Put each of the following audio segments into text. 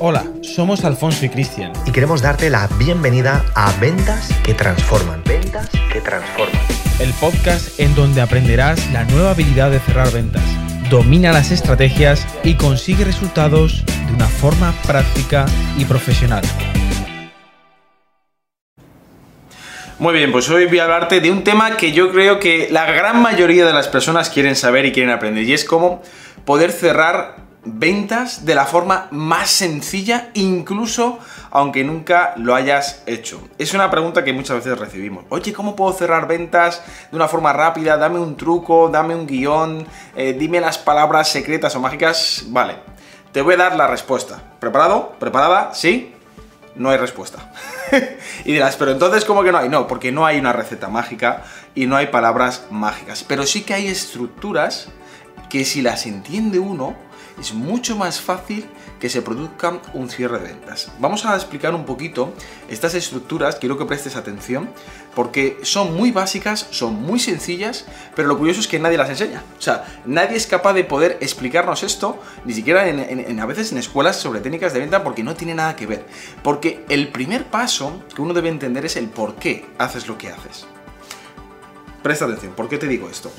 Hola, somos Alfonso y Cristian. Y queremos darte la bienvenida a Ventas que Transforman. Ventas que Transforman. El podcast en donde aprenderás la nueva habilidad de cerrar ventas. Domina las estrategias y consigue resultados de una forma práctica y profesional. Muy bien, pues hoy voy a hablarte de un tema que yo creo que la gran mayoría de las personas quieren saber y quieren aprender, y es cómo poder cerrar ventas de la forma más sencilla, incluso aunque nunca lo hayas hecho. Es una pregunta que muchas veces recibimos. Oye, ¿cómo puedo cerrar ventas de una forma rápida? Dame un truco, dame un guion, eh, dime las palabras secretas o mágicas. Vale, te voy a dar la respuesta. ¿Preparado? ¿Preparada? ¿Sí? No hay respuesta. y dirás, pero entonces, ¿cómo que no hay? No, porque no hay una receta mágica y no hay palabras mágicas. Pero sí que hay estructuras que si las entiende uno, es mucho más fácil que se produzca un cierre de ventas. Vamos a explicar un poquito estas estructuras, quiero que prestes atención, porque son muy básicas, son muy sencillas, pero lo curioso es que nadie las enseña. O sea, nadie es capaz de poder explicarnos esto, ni siquiera en, a veces en escuelas sobre técnicas de venta, porque no tiene nada que ver. Porque el primer paso que uno debe entender es el por qué haces lo que haces. Presta atención, ¿por qué te digo esto?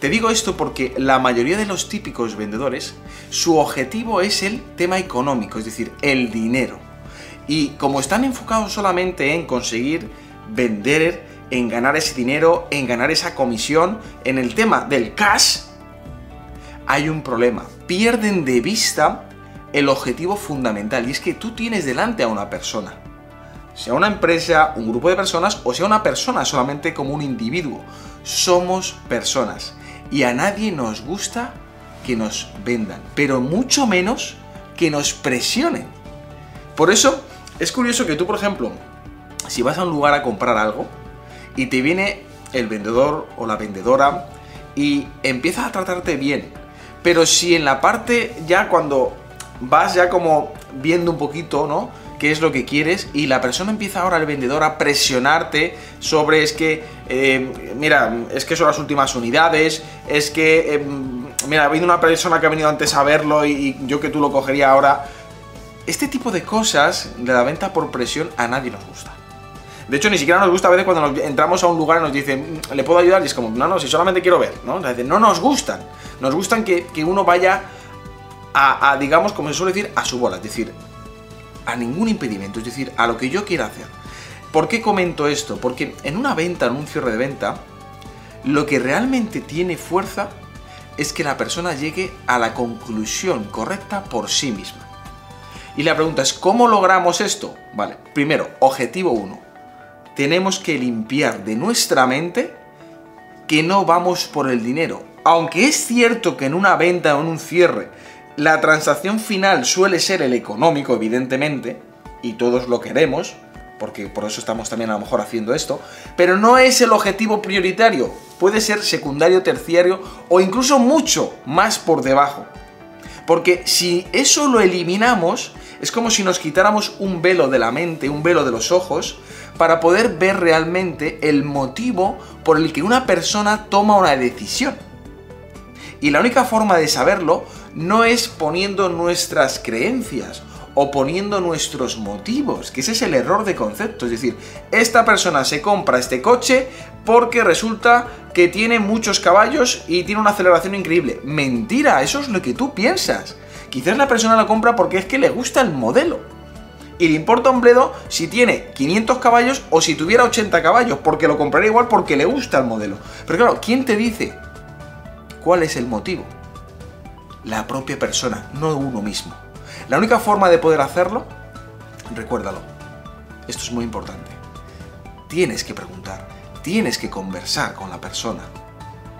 Te digo esto porque la mayoría de los típicos vendedores, su objetivo es el tema económico, es decir, el dinero. Y como están enfocados solamente en conseguir vender, en ganar ese dinero, en ganar esa comisión, en el tema del cash, hay un problema. Pierden de vista el objetivo fundamental y es que tú tienes delante a una persona. Sea una empresa, un grupo de personas o sea una persona solamente como un individuo. Somos personas y a nadie nos gusta que nos vendan, pero mucho menos que nos presionen. Por eso es curioso que tú, por ejemplo, si vas a un lugar a comprar algo y te viene el vendedor o la vendedora y empieza a tratarte bien, pero si en la parte ya cuando vas ya como viendo un poquito, ¿no? Qué es lo que quieres y la persona empieza ahora, el vendedor, a presionarte sobre es que, eh, mira, es que son las últimas unidades, es que, eh, mira, ha habido una persona que ha venido antes a verlo y, yo que tú lo cogería ahora. Este tipo de cosas de la venta por presión a nadie nos gusta. De hecho, ni siquiera nos gusta a veces cuando entramos a un lugar y nos dicen, ¿le puedo ayudar? Y es como, no, no, si solamente quiero ver, ¿no? no nos gustan. Nos gustan que, uno vaya a, a, digamos, como se suele decir, a su bola. Es decir, a ningún impedimento, es decir, a lo que yo quiera hacer. ¿Por qué comento esto? Porque en una venta, en un cierre de venta, lo que realmente tiene fuerza es que la persona llegue a la conclusión correcta por sí misma. Y la pregunta es, ¿cómo logramos esto? Vale, primero, objetivo 1. Tenemos que limpiar de nuestra mente que no vamos por el dinero. Aunque es cierto que en una venta o en un cierre la transacción final suele ser el económico, evidentemente, y todos lo queremos, porque por eso estamos también a lo mejor haciendo esto, pero no es el objetivo prioritario, puede ser secundario, terciario o incluso mucho más por debajo. Porque si eso lo eliminamos, es como si nos quitáramos un velo de la mente, un velo de los ojos, para poder ver realmente el motivo por el que una persona toma una decisión. Y la única forma de saberlo no es poniendo nuestras creencias o poniendo nuestros motivos, que ese es el error de concepto. Es decir, esta persona se compra este coche porque resulta que tiene muchos caballos y tiene una aceleración increíble. Mentira, eso es lo que tú piensas. Quizás la persona lo compra porque es que le gusta el modelo. Y le importa un bledo si tiene 500 caballos o si tuviera 80 caballos, porque lo compraría igual porque le gusta el modelo. Pero claro, ¿quién te dice cuál es el motivo? La propia persona, no uno mismo. La única forma de poder hacerlo, recuérdalo, esto es muy importante, tienes que preguntar, tienes que conversar con la persona,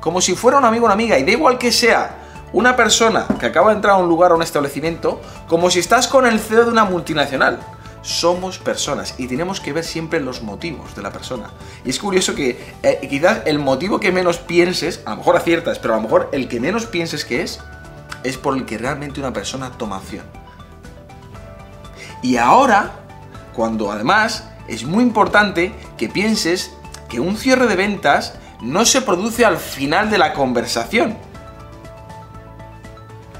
como si fuera un amigo o una amiga, y da igual que sea una persona que acaba de entrar a un lugar o un establecimiento, como si estás con el CEO de una multinacional. Somos personas y tenemos que ver siempre los motivos de la persona. Y es curioso que eh, quizás el motivo que menos pienses, a lo mejor aciertas, pero a lo mejor el que menos pienses que es, es por el que realmente una persona toma acción. Y ahora, cuando además es muy importante que pienses que un cierre de ventas no se produce al final de la conversación.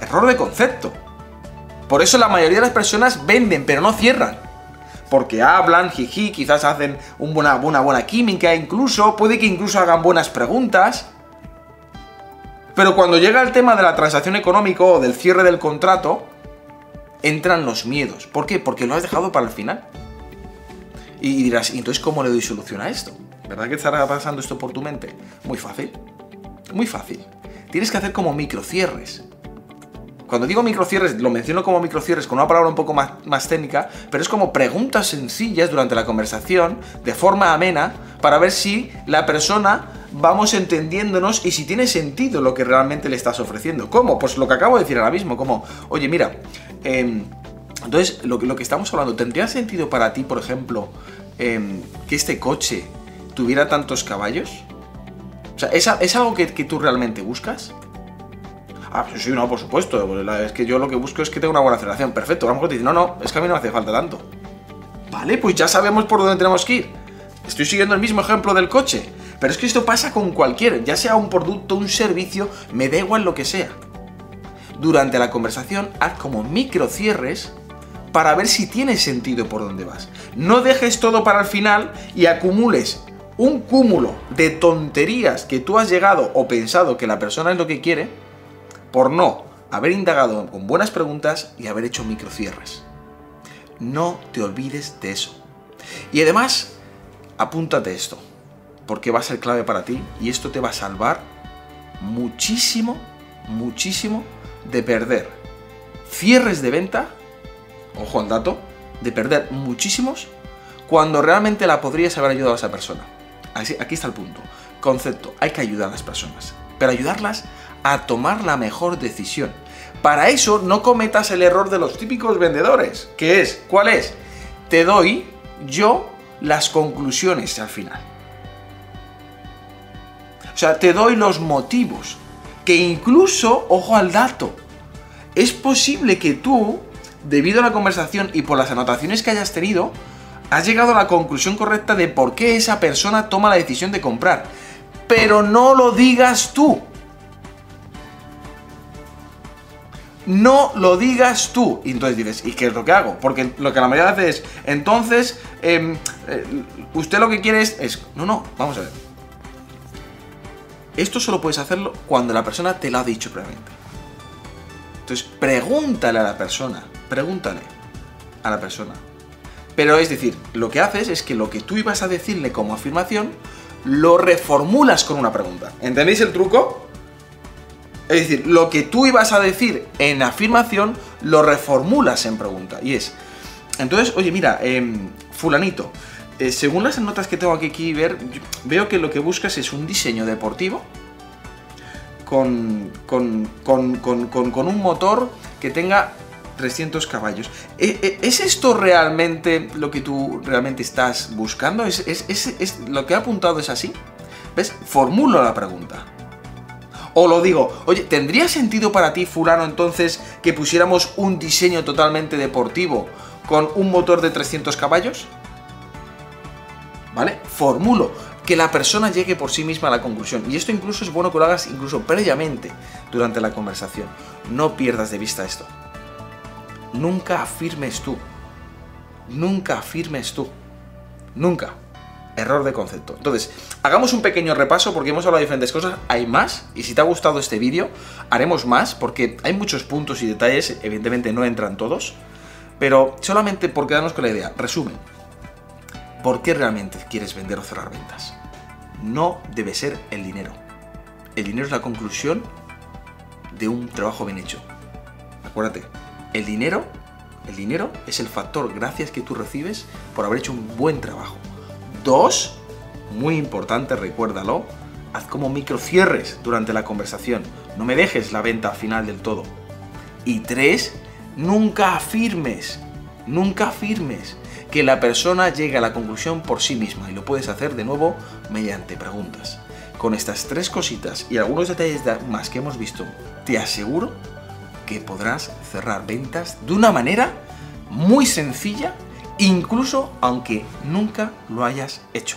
Error de concepto. Por eso la mayoría de las personas venden, pero no cierran. Porque hablan, jiji, quizás hacen una buena, buena química, incluso, puede que incluso hagan buenas preguntas. Pero cuando llega el tema de la transacción económica o del cierre del contrato, entran los miedos. ¿Por qué? Porque lo has dejado para el final. Y dirás, ¿y entonces cómo le doy solución a esto? ¿Verdad que estará pasando esto por tu mente? Muy fácil. Muy fácil. Tienes que hacer como microcierres. Cuando digo microcierres, lo menciono como microcierres con una palabra un poco más, más, técnica, pero es como preguntas sencillas durante la conversación, de forma amena, para ver si la persona vamos entendiéndonos y si tiene sentido lo que realmente le estás ofreciendo. ¿Cómo? Pues lo que acabo de decir ahora mismo, como, oye, mira, eh, entonces lo, lo, que estamos hablando, ¿tendría sentido para ti, por ejemplo, eh, que este coche tuviera tantos caballos? O sea, ¿es, algo que, que tú realmente buscas? Ah, pues sí, no, por supuesto. Es que yo lo que busco es que tenga una buena aceleración. Perfecto. A lo mejor te no, no, es que a mí no me hace falta tanto. Vale, pues ya sabemos por dónde tenemos que ir. Estoy siguiendo el mismo ejemplo del coche. Pero es que esto pasa con cualquier, ya sea un producto, un servicio, me da igual lo que sea. Durante la conversación, haz como micro cierres para ver si tiene sentido por dónde vas. No dejes todo para el final y acumules un cúmulo de tonterías que tú has llegado o pensado que la persona es lo que quiere por no haber indagado con buenas preguntas y haber hecho microcierres. No te olvides de eso. Y además, apúntate esto, porque va a ser clave para ti y esto te va a salvar muchísimo, muchísimo de perder cierres de venta, ojo al dato, de perder muchísimos cuando realmente la podrías haber ayudado a esa persona. Así, aquí está el punto. Concepto, hay que ayudar a las personas, pero ayudarlas a tomar la mejor decisión. Para eso no cometas el error de los típicos vendedores, que es, ¿cuál es? Te doy yo las conclusiones al final. O sea, te doy los motivos, que incluso, ojo al dato, es posible que tú, debido a la conversación y por las anotaciones que hayas tenido, has llegado a la conclusión correcta de por qué esa persona toma la decisión de comprar. Pero no lo digas tú. no lo digas tú. Y entonces dices, ¿y qué es lo que hago? Porque lo que la mayoría hace es, entonces, eh, eh, usted lo que quiere es, es, no, no, vamos a ver. Esto solo puedes hacerlo cuando la persona te lo ha dicho previamente. Entonces, pregúntale a la persona, pregúntale a la persona. Pero es decir, lo que haces es que lo que tú ibas a decirle como afirmación, lo reformulas con una pregunta. ¿Entendéis el truco? Es decir, lo que tú ibas a decir en afirmación lo reformulas en pregunta. Y es, entonces, oye, mira, em, fulanito, eh, según las notas que tengo aquí, ver, veo que lo que buscas es un diseño deportivo con, con, con, con un motor que tenga 300 caballos. ¿E, e, ¿Es esto realmente lo que tú realmente estás buscando? ¿Es, es, es lo que ha apuntado es así? ¿Ves? Formulo la pregunta. O lo digo, oye, ¿tendría sentido para ti, fulano, entonces que pusiéramos un diseño totalmente deportivo con un motor de 300 caballos? ¿Vale? Formulo que la persona llegue por sí misma a la conclusión. Y esto incluso es bueno que lo hagas incluso previamente durante la conversación. No pierdas de vista esto. Nunca afirmes tú. Nunca afirmes tú. Nunca. Error de concepto. Entonces, hagamos un pequeño repaso porque hemos hablado de diferentes cosas. Hay más, y si te ha gustado este vídeo, haremos más porque hay muchos puntos y detalles, evidentemente no entran todos, pero solamente por quedarnos con la idea. Resumen, ¿por qué realmente quieres vender o cerrar ventas? No debe ser el dinero. El dinero es la conclusión de un trabajo bien hecho. Acuérdate, el dinero, el dinero es el factor gracias que tú recibes por haber hecho un buen trabajo. Dos, muy importante, recuérdalo, haz como microcierres durante la conversación. No me dejes la venta al final del todo. Y tres, nunca afirmes, nunca afirmes que la persona llegue a la conclusión por sí misma y lo puedes hacer de nuevo mediante preguntas. Con estas tres cositas y algunos detalles más que hemos visto, te aseguro que podrás cerrar ventas de una manera muy sencilla incluso aunque nunca lo hayas hecho.